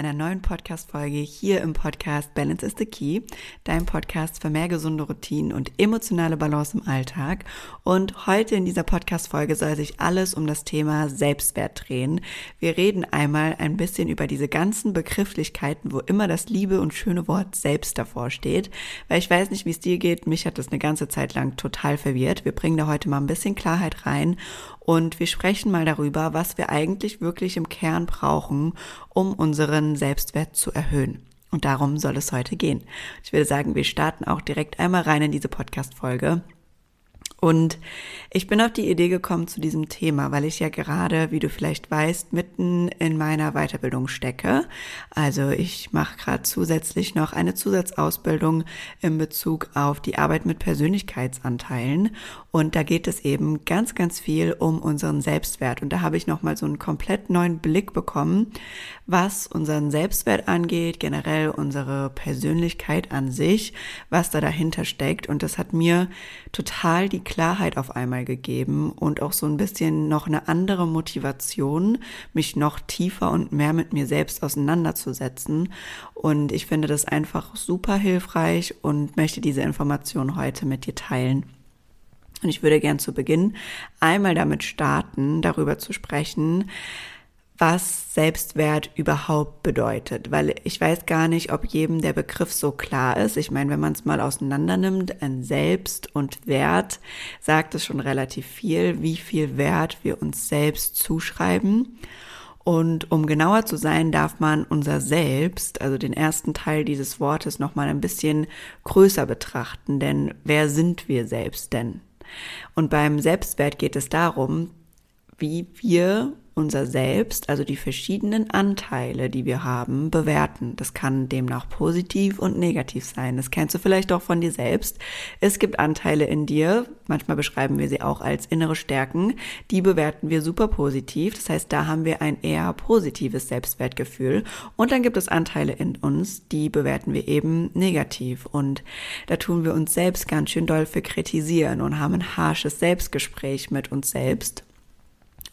einer neuen Podcast-Folge hier im Podcast Balance is the Key, dein Podcast für mehr gesunde Routinen und emotionale Balance im Alltag. Und heute in dieser Podcast-Folge soll sich alles um das Thema Selbstwert drehen. Wir reden einmal ein bisschen über diese ganzen Begrifflichkeiten, wo immer das liebe und schöne Wort selbst davor steht, weil ich weiß nicht, wie es dir geht. Mich hat das eine ganze Zeit lang total verwirrt. Wir bringen da heute mal ein bisschen Klarheit rein und wir sprechen mal darüber, was wir eigentlich wirklich im Kern brauchen, um unseren Selbstwert zu erhöhen. Und darum soll es heute gehen. Ich würde sagen, wir starten auch direkt einmal rein in diese Podcast-Folge. Und ich bin auf die Idee gekommen zu diesem Thema, weil ich ja gerade, wie du vielleicht weißt, mitten in meiner Weiterbildung stecke. Also ich mache gerade zusätzlich noch eine Zusatzausbildung in Bezug auf die Arbeit mit Persönlichkeitsanteilen. Und da geht es eben ganz, ganz viel um unseren Selbstwert. Und da habe ich nochmal so einen komplett neuen Blick bekommen, was unseren Selbstwert angeht, generell unsere Persönlichkeit an sich, was da dahinter steckt. Und das hat mir total die Klarheit auf einmal gegeben und auch so ein bisschen noch eine andere Motivation, mich noch tiefer und mehr mit mir selbst auseinanderzusetzen. Und ich finde das einfach super hilfreich und möchte diese Information heute mit dir teilen. Und ich würde gern zu Beginn einmal damit starten, darüber zu sprechen, was Selbstwert überhaupt bedeutet, weil ich weiß gar nicht, ob jedem der Begriff so klar ist. Ich meine, wenn man es mal auseinander nimmt, ein Selbst und Wert, sagt es schon relativ viel, wie viel Wert wir uns selbst zuschreiben. Und um genauer zu sein, darf man unser Selbst, also den ersten Teil dieses Wortes, nochmal ein bisschen größer betrachten, denn wer sind wir selbst denn? Und beim Selbstwert geht es darum, wie wir unser Selbst, also die verschiedenen Anteile, die wir haben, bewerten. Das kann demnach positiv und negativ sein. Das kennst du vielleicht auch von dir selbst. Es gibt Anteile in dir, manchmal beschreiben wir sie auch als innere Stärken, die bewerten wir super positiv. Das heißt, da haben wir ein eher positives Selbstwertgefühl. Und dann gibt es Anteile in uns, die bewerten wir eben negativ. Und da tun wir uns selbst ganz schön doll für kritisieren und haben ein harsches Selbstgespräch mit uns selbst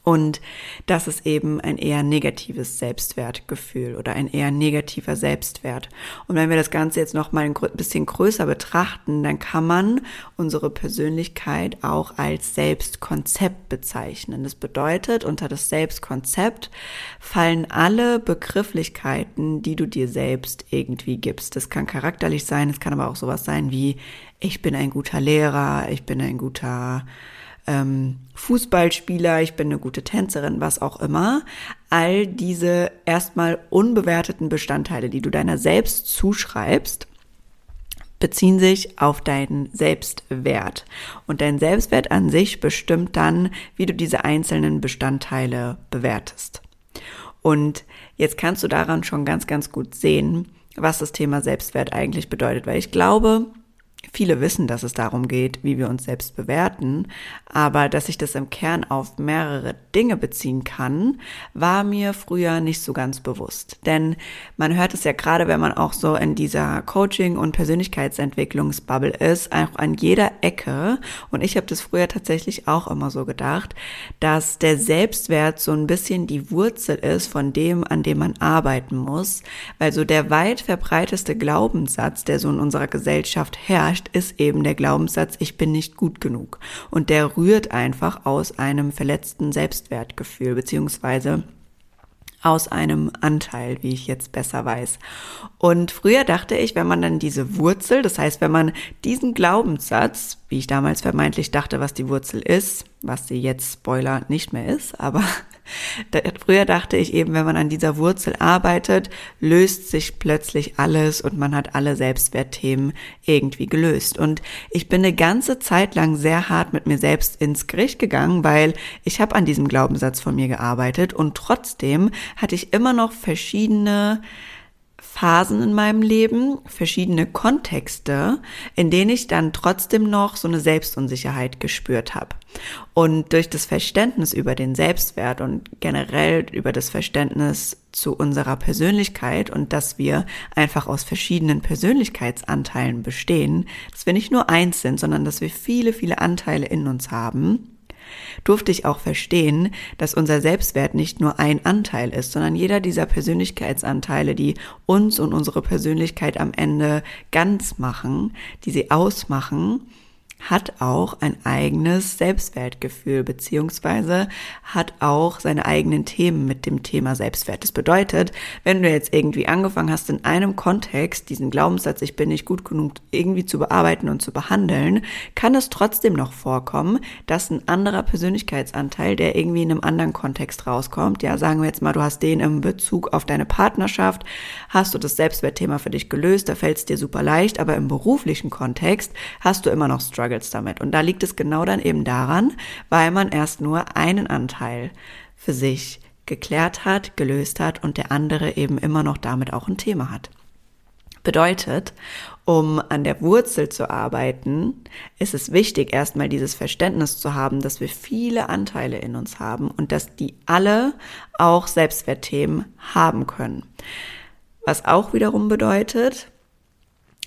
und das ist eben ein eher negatives Selbstwertgefühl oder ein eher negativer Selbstwert. Und wenn wir das Ganze jetzt noch mal ein bisschen größer betrachten, dann kann man unsere Persönlichkeit auch als Selbstkonzept bezeichnen. Das bedeutet, unter das Selbstkonzept fallen alle Begrifflichkeiten, die du dir selbst irgendwie gibst. Das kann charakterlich sein, es kann aber auch sowas sein wie ich bin ein guter Lehrer, ich bin ein guter ähm, Fußballspieler, ich bin eine gute Tänzerin, was auch immer. All diese erstmal unbewerteten Bestandteile, die du deiner selbst zuschreibst, beziehen sich auf deinen Selbstwert. Und dein Selbstwert an sich bestimmt dann, wie du diese einzelnen Bestandteile bewertest. Und jetzt kannst du daran schon ganz, ganz gut sehen, was das Thema Selbstwert eigentlich bedeutet, weil ich glaube, Viele wissen, dass es darum geht, wie wir uns selbst bewerten, aber dass ich das im Kern auf mehrere Dinge beziehen kann, war mir früher nicht so ganz bewusst. Denn man hört es ja gerade, wenn man auch so in dieser Coaching- und Persönlichkeitsentwicklungsbubble ist, auch an jeder Ecke. Und ich habe das früher tatsächlich auch immer so gedacht, dass der Selbstwert so ein bisschen die Wurzel ist von dem, an dem man arbeiten muss. Weil so der weit verbreiteste Glaubenssatz, der so in unserer Gesellschaft herrscht, herrscht, ist eben der Glaubenssatz, ich bin nicht gut genug. Und der rührt einfach aus einem verletzten Selbstwertgefühl, beziehungsweise aus einem Anteil, wie ich jetzt besser weiß. Und früher dachte ich, wenn man dann diese Wurzel, das heißt, wenn man diesen Glaubenssatz, wie ich damals vermeintlich dachte, was die Wurzel ist, was sie jetzt Spoiler nicht mehr ist, aber Früher dachte ich eben, wenn man an dieser Wurzel arbeitet, löst sich plötzlich alles und man hat alle Selbstwertthemen irgendwie gelöst. Und ich bin eine ganze Zeit lang sehr hart mit mir selbst ins Gericht gegangen, weil ich habe an diesem Glaubenssatz von mir gearbeitet und trotzdem hatte ich immer noch verschiedene Phasen in meinem Leben, verschiedene Kontexte, in denen ich dann trotzdem noch so eine Selbstunsicherheit gespürt habe. Und durch das Verständnis über den Selbstwert und generell über das Verständnis zu unserer Persönlichkeit und dass wir einfach aus verschiedenen Persönlichkeitsanteilen bestehen, dass wir nicht nur eins sind, sondern dass wir viele, viele Anteile in uns haben, durfte ich auch verstehen, dass unser Selbstwert nicht nur ein Anteil ist, sondern jeder dieser Persönlichkeitsanteile, die uns und unsere Persönlichkeit am Ende ganz machen, die sie ausmachen, hat auch ein eigenes Selbstwertgefühl beziehungsweise hat auch seine eigenen Themen mit dem Thema Selbstwert. Das bedeutet, wenn du jetzt irgendwie angefangen hast, in einem Kontext diesen Glaubenssatz, ich bin nicht gut genug, irgendwie zu bearbeiten und zu behandeln, kann es trotzdem noch vorkommen, dass ein anderer Persönlichkeitsanteil, der irgendwie in einem anderen Kontext rauskommt, ja, sagen wir jetzt mal, du hast den im Bezug auf deine Partnerschaft, hast du das Selbstwertthema für dich gelöst, da fällt es dir super leicht, aber im beruflichen Kontext hast du immer noch Struggle struggles damit. Und da liegt es genau dann eben daran, weil man erst nur einen Anteil für sich geklärt hat, gelöst hat und der andere eben immer noch damit auch ein Thema hat. Bedeutet, um an der Wurzel zu arbeiten, ist es wichtig, erstmal dieses Verständnis zu haben, dass wir viele Anteile in uns haben und dass die alle auch Selbstwertthemen haben können. Was auch wiederum bedeutet,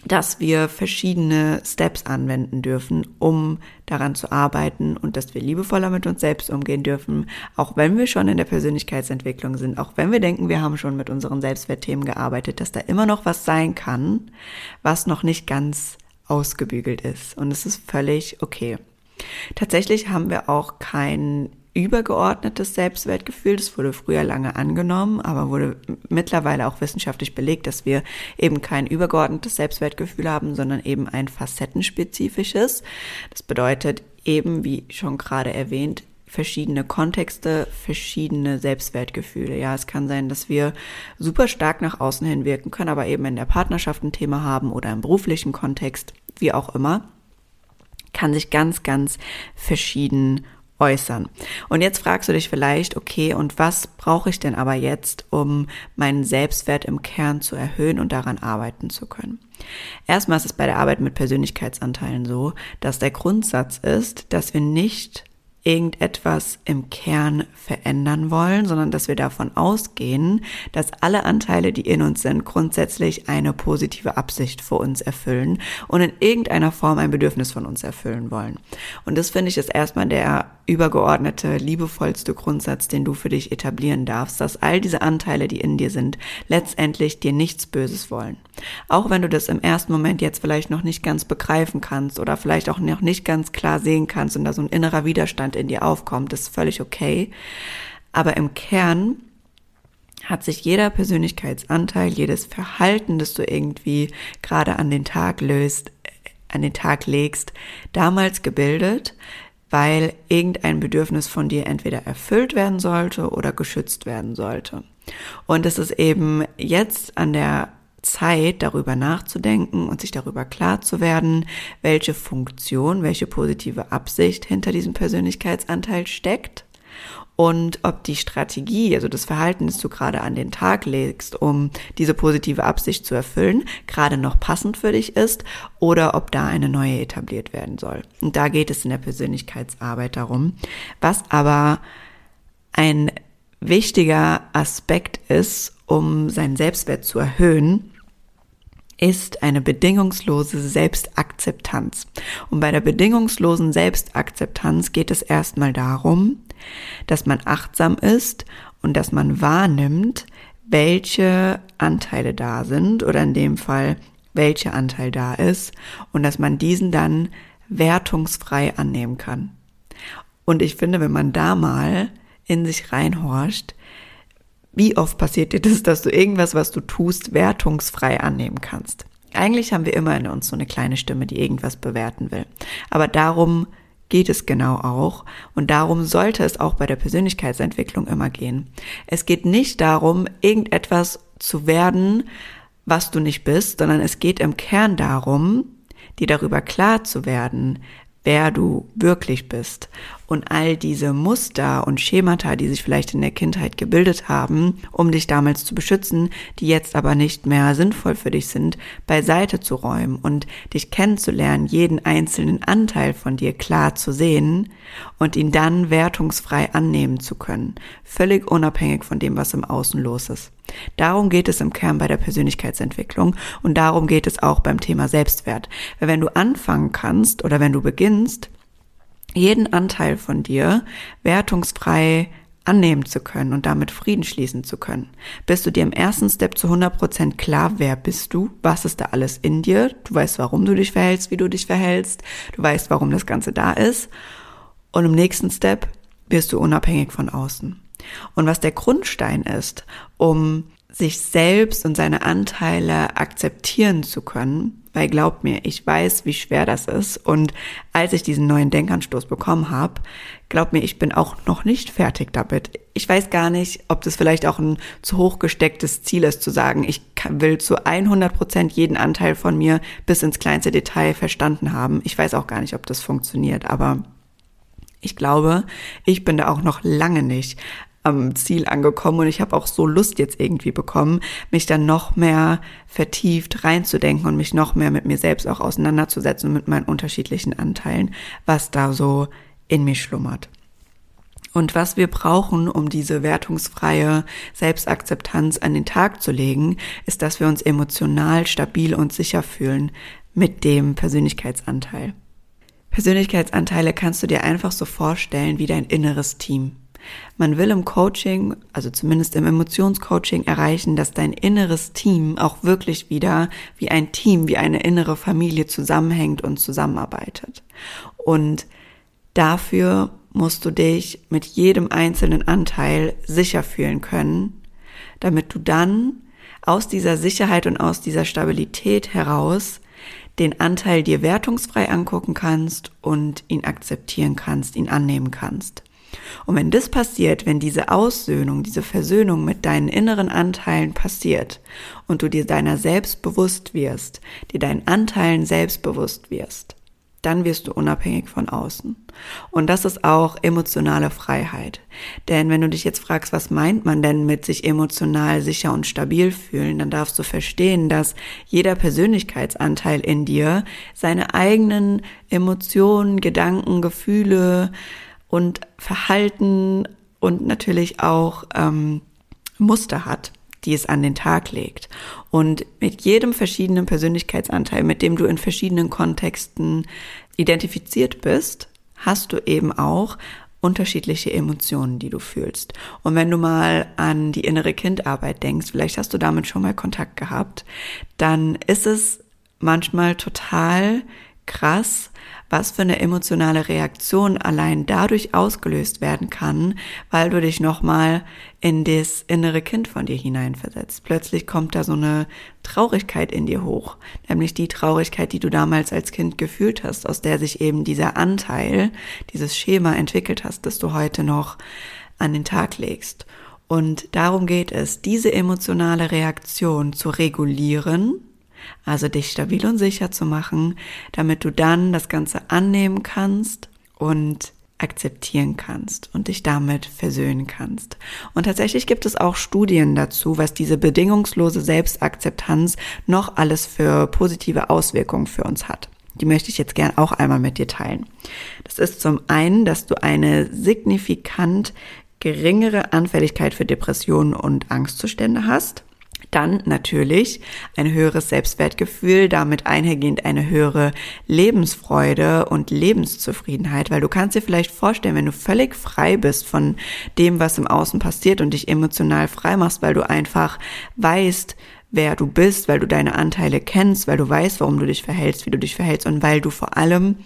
dass wir verschiedene Steps anwenden dürfen, um daran zu arbeiten und dass wir liebevoller mit uns selbst umgehen dürfen, auch wenn wir schon in der Persönlichkeitsentwicklung sind, auch wenn wir denken, wir haben schon mit unseren Selbstwertthemen gearbeitet, dass da immer noch was sein kann, was noch nicht ganz ausgebügelt ist. Und es ist völlig okay. Tatsächlich haben wir auch kein übergeordnetes Selbstwertgefühl. Das wurde früher lange angenommen, aber wurde mittlerweile auch wissenschaftlich belegt, dass wir eben kein übergeordnetes Selbstwertgefühl haben, sondern eben ein facettenspezifisches. Das bedeutet eben, wie schon gerade erwähnt, verschiedene Kontexte, verschiedene Selbstwertgefühle. Ja, es kann sein, dass wir super stark nach außen hin wirken können, aber eben in der Partnerschaft ein Thema haben oder im beruflichen Kontext, wie auch immer, kann sich ganz, ganz verschieden äußern. Und jetzt fragst du dich vielleicht, okay, und was brauche ich denn aber jetzt, um meinen Selbstwert im Kern zu erhöhen und daran arbeiten zu können? Erstmal ist es bei der Arbeit mit Persönlichkeitsanteilen so, dass der Grundsatz ist, dass wir nicht irgendetwas im Kern verändern wollen, sondern dass wir davon ausgehen, dass alle Anteile, die in uns sind, grundsätzlich eine positive Absicht für uns erfüllen und in irgendeiner Form ein Bedürfnis von uns erfüllen wollen. Und das finde ich ist erstmal der übergeordnete, liebevollste Grundsatz, den du für dich etablieren darfst, dass all diese Anteile, die in dir sind, letztendlich dir nichts Böses wollen. Auch wenn du das im ersten Moment jetzt vielleicht noch nicht ganz begreifen kannst oder vielleicht auch noch nicht ganz klar sehen kannst und da so ein innerer Widerstand in dir aufkommt, ist völlig okay. Aber im Kern hat sich jeder Persönlichkeitsanteil, jedes Verhalten, das du irgendwie gerade an den Tag löst, an den Tag legst, damals gebildet, weil irgendein Bedürfnis von dir entweder erfüllt werden sollte oder geschützt werden sollte. Und es ist eben jetzt an der Zeit, darüber nachzudenken und sich darüber klar zu werden, welche Funktion, welche positive Absicht hinter diesem Persönlichkeitsanteil steckt und ob die Strategie, also das Verhalten, das du gerade an den Tag legst, um diese positive Absicht zu erfüllen, gerade noch passend für dich ist oder ob da eine neue etabliert werden soll. Und da geht es in der Persönlichkeitsarbeit darum. Was aber ein wichtiger Aspekt ist, um seinen Selbstwert zu erhöhen, ist eine bedingungslose Selbstakzeptanz. Und bei der bedingungslosen Selbstakzeptanz geht es erstmal darum, dass man achtsam ist und dass man wahrnimmt, welche Anteile da sind oder in dem Fall, welcher Anteil da ist und dass man diesen dann wertungsfrei annehmen kann. Und ich finde, wenn man da mal in sich reinhorcht, wie oft passiert dir das, dass du irgendwas, was du tust, wertungsfrei annehmen kannst? Eigentlich haben wir immer in uns so eine kleine Stimme, die irgendwas bewerten will. Aber darum geht es genau auch. Und darum sollte es auch bei der Persönlichkeitsentwicklung immer gehen. Es geht nicht darum, irgendetwas zu werden, was du nicht bist, sondern es geht im Kern darum, dir darüber klar zu werden, wer du wirklich bist. Und all diese Muster und Schemata, die sich vielleicht in der Kindheit gebildet haben, um dich damals zu beschützen, die jetzt aber nicht mehr sinnvoll für dich sind, beiseite zu räumen und dich kennenzulernen, jeden einzelnen Anteil von dir klar zu sehen und ihn dann wertungsfrei annehmen zu können, völlig unabhängig von dem, was im Außen los ist. Darum geht es im Kern bei der Persönlichkeitsentwicklung und darum geht es auch beim Thema Selbstwert. Weil wenn du anfangen kannst oder wenn du beginnst, jeden Anteil von dir wertungsfrei annehmen zu können und damit Frieden schließen zu können. Bist du dir im ersten Step zu 100% klar, wer bist du, was ist da alles in dir, du weißt, warum du dich verhältst, wie du dich verhältst, du weißt, warum das Ganze da ist und im nächsten Step wirst du unabhängig von außen. Und was der Grundstein ist, um sich selbst und seine Anteile akzeptieren zu können, weil glaub mir, ich weiß, wie schwer das ist. Und als ich diesen neuen Denkanstoß bekommen habe, glaub mir, ich bin auch noch nicht fertig damit. Ich weiß gar nicht, ob das vielleicht auch ein zu hoch gestecktes Ziel ist, zu sagen, ich will zu 100 Prozent jeden Anteil von mir bis ins kleinste Detail verstanden haben. Ich weiß auch gar nicht, ob das funktioniert, aber ich glaube, ich bin da auch noch lange nicht am Ziel angekommen und ich habe auch so Lust jetzt irgendwie bekommen, mich dann noch mehr vertieft reinzudenken und mich noch mehr mit mir selbst auch auseinanderzusetzen und mit meinen unterschiedlichen Anteilen, was da so in mir schlummert. Und was wir brauchen, um diese wertungsfreie Selbstakzeptanz an den Tag zu legen, ist, dass wir uns emotional stabil und sicher fühlen mit dem Persönlichkeitsanteil. Persönlichkeitsanteile kannst du dir einfach so vorstellen wie dein inneres Team. Man will im Coaching, also zumindest im Emotionscoaching erreichen, dass dein inneres Team auch wirklich wieder wie ein Team, wie eine innere Familie zusammenhängt und zusammenarbeitet. Und dafür musst du dich mit jedem einzelnen Anteil sicher fühlen können, damit du dann aus dieser Sicherheit und aus dieser Stabilität heraus den Anteil dir wertungsfrei angucken kannst und ihn akzeptieren kannst, ihn annehmen kannst. Und wenn das passiert, wenn diese Aussöhnung, diese Versöhnung mit deinen inneren Anteilen passiert und du dir deiner selbst bewusst wirst, dir deinen Anteilen selbstbewusst wirst, dann wirst du unabhängig von außen. Und das ist auch emotionale Freiheit. Denn wenn du dich jetzt fragst, was meint man denn mit sich emotional sicher und stabil fühlen, dann darfst du verstehen, dass jeder Persönlichkeitsanteil in dir seine eigenen Emotionen, Gedanken, Gefühle und Verhalten und natürlich auch ähm, Muster hat die es an den Tag legt. Und mit jedem verschiedenen Persönlichkeitsanteil, mit dem du in verschiedenen Kontexten identifiziert bist, hast du eben auch unterschiedliche Emotionen, die du fühlst. Und wenn du mal an die innere Kindarbeit denkst, vielleicht hast du damit schon mal Kontakt gehabt, dann ist es manchmal total krass, was für eine emotionale Reaktion allein dadurch ausgelöst werden kann, weil du dich nochmal in das innere Kind von dir hineinversetzt. Plötzlich kommt da so eine Traurigkeit in dir hoch, nämlich die Traurigkeit, die du damals als Kind gefühlt hast, aus der sich eben dieser Anteil, dieses Schema entwickelt hast, das du heute noch an den Tag legst. Und darum geht es, diese emotionale Reaktion zu regulieren, also dich stabil und sicher zu machen, damit du dann das Ganze annehmen kannst und akzeptieren kannst und dich damit versöhnen kannst. Und tatsächlich gibt es auch Studien dazu, was diese bedingungslose Selbstakzeptanz noch alles für positive Auswirkungen für uns hat. Die möchte ich jetzt gern auch einmal mit dir teilen. Das ist zum einen, dass du eine signifikant geringere Anfälligkeit für Depressionen und Angstzustände hast dann natürlich ein höheres Selbstwertgefühl, damit einhergehend eine höhere Lebensfreude und Lebenszufriedenheit, weil du kannst dir vielleicht vorstellen, wenn du völlig frei bist von dem, was im Außen passiert und dich emotional frei machst, weil du einfach weißt, wer du bist, weil du deine Anteile kennst, weil du weißt, warum du dich verhältst, wie du dich verhältst und weil du vor allem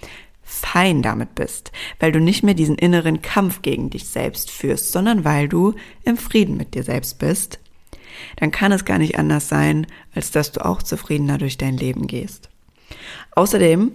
fein damit bist, weil du nicht mehr diesen inneren Kampf gegen dich selbst führst, sondern weil du im Frieden mit dir selbst bist dann kann es gar nicht anders sein, als dass du auch zufriedener durch dein Leben gehst. Außerdem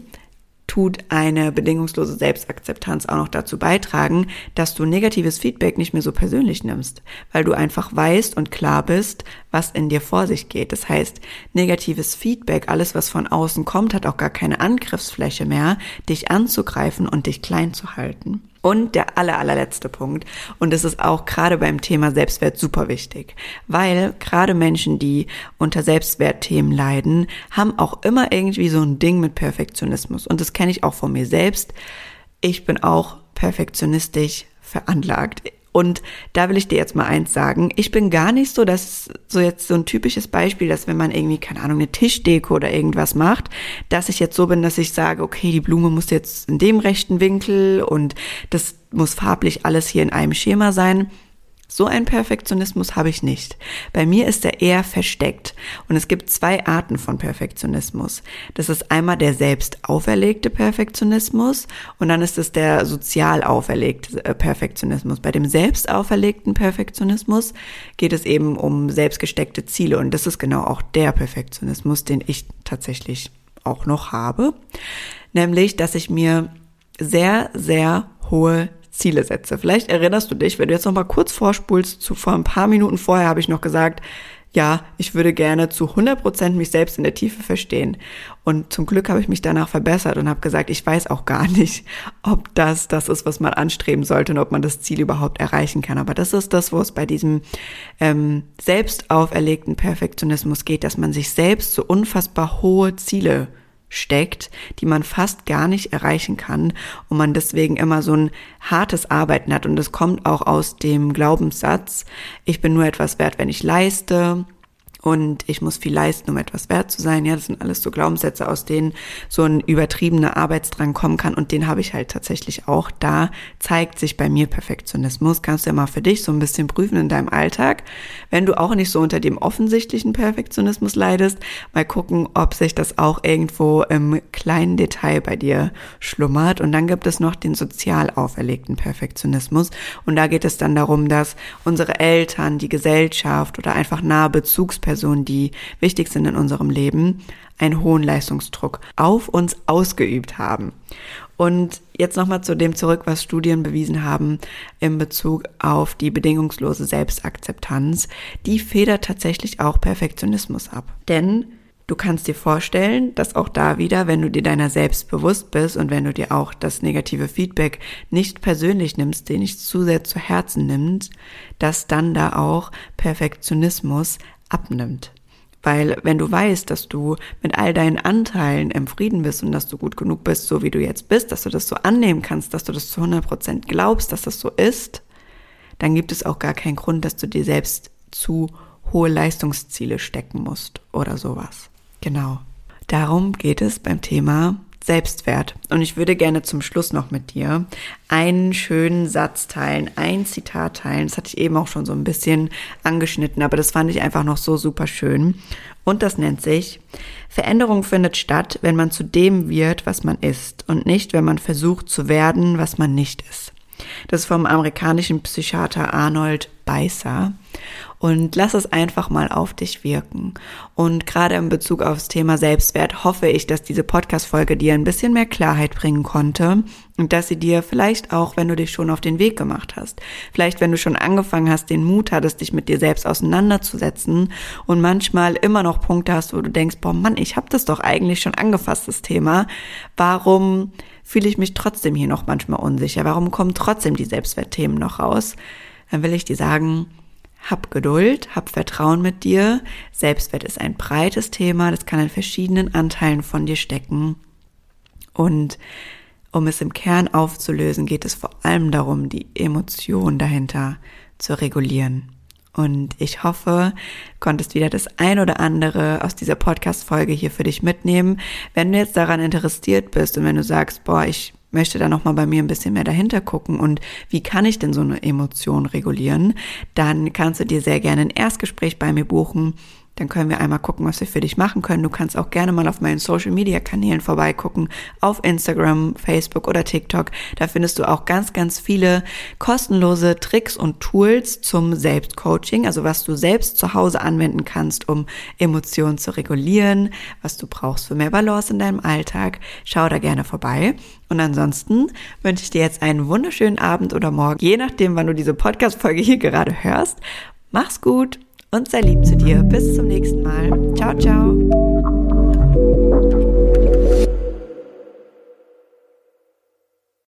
tut eine bedingungslose Selbstakzeptanz auch noch dazu beitragen, dass du negatives Feedback nicht mehr so persönlich nimmst, weil du einfach weißt und klar bist, was in dir vor sich geht. Das heißt, negatives Feedback, alles was von außen kommt, hat auch gar keine Angriffsfläche mehr, dich anzugreifen und dich klein zu halten. Und der aller, allerletzte Punkt, und das ist auch gerade beim Thema Selbstwert super wichtig, weil gerade Menschen, die unter Selbstwertthemen leiden, haben auch immer irgendwie so ein Ding mit Perfektionismus. Und das kenne ich auch von mir selbst. Ich bin auch perfektionistisch veranlagt. Und da will ich dir jetzt mal eins sagen. Ich bin gar nicht so, dass so jetzt so ein typisches Beispiel, dass wenn man irgendwie, keine Ahnung, eine Tischdeko oder irgendwas macht, dass ich jetzt so bin, dass ich sage, okay, die Blume muss jetzt in dem rechten Winkel und das muss farblich alles hier in einem Schema sein. So einen Perfektionismus habe ich nicht. Bei mir ist er eher versteckt. Und es gibt zwei Arten von Perfektionismus. Das ist einmal der selbst auferlegte Perfektionismus und dann ist es der sozial auferlegte äh, Perfektionismus. Bei dem selbst auferlegten Perfektionismus geht es eben um selbstgesteckte Ziele und das ist genau auch der Perfektionismus, den ich tatsächlich auch noch habe. Nämlich, dass ich mir sehr, sehr hohe Ziele setze. Vielleicht erinnerst du dich, wenn du jetzt noch mal kurz vorspulst, zu vor ein paar Minuten vorher habe ich noch gesagt, ja, ich würde gerne zu 100 Prozent mich selbst in der Tiefe verstehen. Und zum Glück habe ich mich danach verbessert und habe gesagt, ich weiß auch gar nicht, ob das das ist, was man anstreben sollte und ob man das Ziel überhaupt erreichen kann. Aber das ist das, wo es bei diesem ähm, selbst auferlegten Perfektionismus geht, dass man sich selbst so unfassbar hohe Ziele steckt, die man fast gar nicht erreichen kann und man deswegen immer so ein hartes Arbeiten hat. Und das kommt auch aus dem Glaubenssatz, ich bin nur etwas wert, wenn ich leiste und ich muss viel leisten, um etwas wert zu sein. Ja, das sind alles so Glaubenssätze, aus denen so ein übertriebener Arbeitsdrang kommen kann und den habe ich halt tatsächlich auch. Da zeigt sich bei mir Perfektionismus. Kannst du ja mal für dich so ein bisschen prüfen in deinem Alltag. Wenn du auch nicht so unter dem offensichtlichen Perfektionismus leidest, mal gucken, ob sich das auch irgendwo im kleinen Detail bei dir schlummert. Und dann gibt es noch den sozial auferlegten Perfektionismus. Und da geht es dann darum, dass unsere Eltern, die Gesellschaft oder einfach nahe Bezugspersonen Personen, die wichtig sind in unserem Leben, einen hohen Leistungsdruck auf uns ausgeübt haben. Und jetzt nochmal zu dem zurück, was Studien bewiesen haben in Bezug auf die bedingungslose Selbstakzeptanz. Die federt tatsächlich auch Perfektionismus ab. Denn du kannst dir vorstellen, dass auch da wieder, wenn du dir deiner selbst bewusst bist und wenn du dir auch das negative Feedback nicht persönlich nimmst, den nicht zu sehr zu Herzen nimmst, dass dann da auch Perfektionismus abnimmt. Weil wenn du weißt, dass du mit all deinen Anteilen im Frieden bist und dass du gut genug bist, so wie du jetzt bist, dass du das so annehmen kannst, dass du das zu 100 Prozent glaubst, dass das so ist, dann gibt es auch gar keinen Grund, dass du dir selbst zu hohe Leistungsziele stecken musst oder sowas. Genau. Darum geht es beim Thema Selbstwert. Und ich würde gerne zum Schluss noch mit dir einen schönen Satz teilen, ein Zitat teilen. Das hatte ich eben auch schon so ein bisschen angeschnitten, aber das fand ich einfach noch so super schön. Und das nennt sich, Veränderung findet statt, wenn man zu dem wird, was man ist und nicht, wenn man versucht zu werden, was man nicht ist. Das ist vom amerikanischen Psychiater Arnold Beißer und lass es einfach mal auf dich wirken. Und gerade in Bezug aufs Thema Selbstwert hoffe ich, dass diese Podcast-Folge dir ein bisschen mehr Klarheit bringen konnte und dass sie dir vielleicht auch, wenn du dich schon auf den Weg gemacht hast, vielleicht wenn du schon angefangen hast, den Mut hattest, dich mit dir selbst auseinanderzusetzen und manchmal immer noch Punkte hast, wo du denkst, boah Mann, ich habe das doch eigentlich schon angefasst, das Thema. Warum fühle ich mich trotzdem hier noch manchmal unsicher? Warum kommen trotzdem die Selbstwertthemen noch raus? Dann will ich dir sagen, hab Geduld, hab Vertrauen mit dir. Selbstwert ist ein breites Thema, das kann in verschiedenen Anteilen von dir stecken. Und um es im Kern aufzulösen, geht es vor allem darum, die Emotion dahinter zu regulieren. Und ich hoffe, konntest wieder das ein oder andere aus dieser Podcast-Folge hier für dich mitnehmen. Wenn du jetzt daran interessiert bist und wenn du sagst, boah, ich möchte da nochmal bei mir ein bisschen mehr dahinter gucken und wie kann ich denn so eine Emotion regulieren, dann kannst du dir sehr gerne ein Erstgespräch bei mir buchen dann können wir einmal gucken, was wir für dich machen können. Du kannst auch gerne mal auf meinen Social Media Kanälen vorbeigucken, auf Instagram, Facebook oder TikTok. Da findest du auch ganz, ganz viele kostenlose Tricks und Tools zum Selbstcoaching, also was du selbst zu Hause anwenden kannst, um Emotionen zu regulieren, was du brauchst für mehr Balance in deinem Alltag. Schau da gerne vorbei. Und ansonsten wünsche ich dir jetzt einen wunderschönen Abend oder Morgen, je nachdem, wann du diese Podcast-Folge hier gerade hörst. Mach's gut! Und sei lieb zu dir. Bis zum nächsten Mal. Ciao, ciao.